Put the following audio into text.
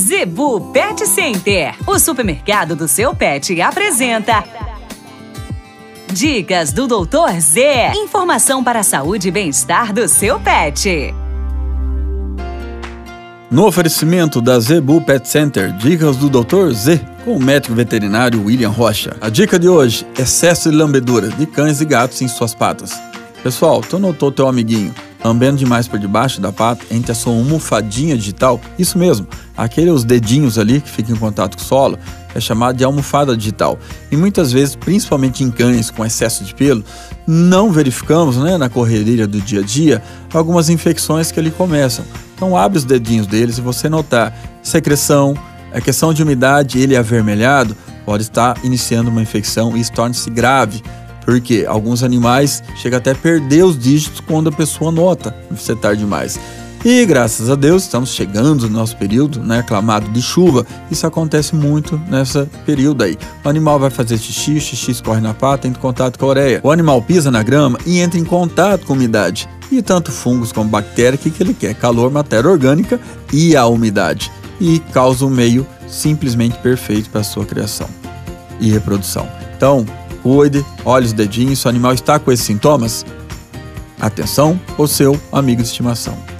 Zebu Pet Center, o supermercado do seu pet, apresenta. Dicas do Doutor Z. Informação para a saúde e bem-estar do seu pet. No oferecimento da Zebu Pet Center, dicas do Dr. Z, com o médico veterinário William Rocha. A dica de hoje: excesso de lambedura de cães e gatos em suas patas. Pessoal, tu notou teu amiguinho lambendo demais por debaixo da pata, entre a sua almofadinha digital? Isso mesmo, aqueles dedinhos ali que ficam em contato com o solo, é chamado de almofada digital. E muitas vezes, principalmente em cães com excesso de pelo, não verificamos né, na correria do dia a dia algumas infecções que ali começam. Então abre os dedinhos deles e você notar secreção, a questão de umidade, ele avermelhado, pode estar iniciando uma infecção e isso torna-se grave. Porque alguns animais chegam até a perder os dígitos quando a pessoa nota você tarde demais. E graças a Deus estamos chegando no nosso período, né, aclamado de chuva. Isso acontece muito nessa período aí. O animal vai fazer xixi, o xixi escorre na pata, entra em contato com a ureia. O animal pisa na grama e entra em contato com a umidade. E tanto fungos como que, que ele quer? Calor, matéria orgânica e a umidade. E causa um meio simplesmente perfeito para a sua criação e reprodução. Então, cuide, olhe os dedinhos, se o animal está com esses sintomas, atenção, o seu amigo de estimação.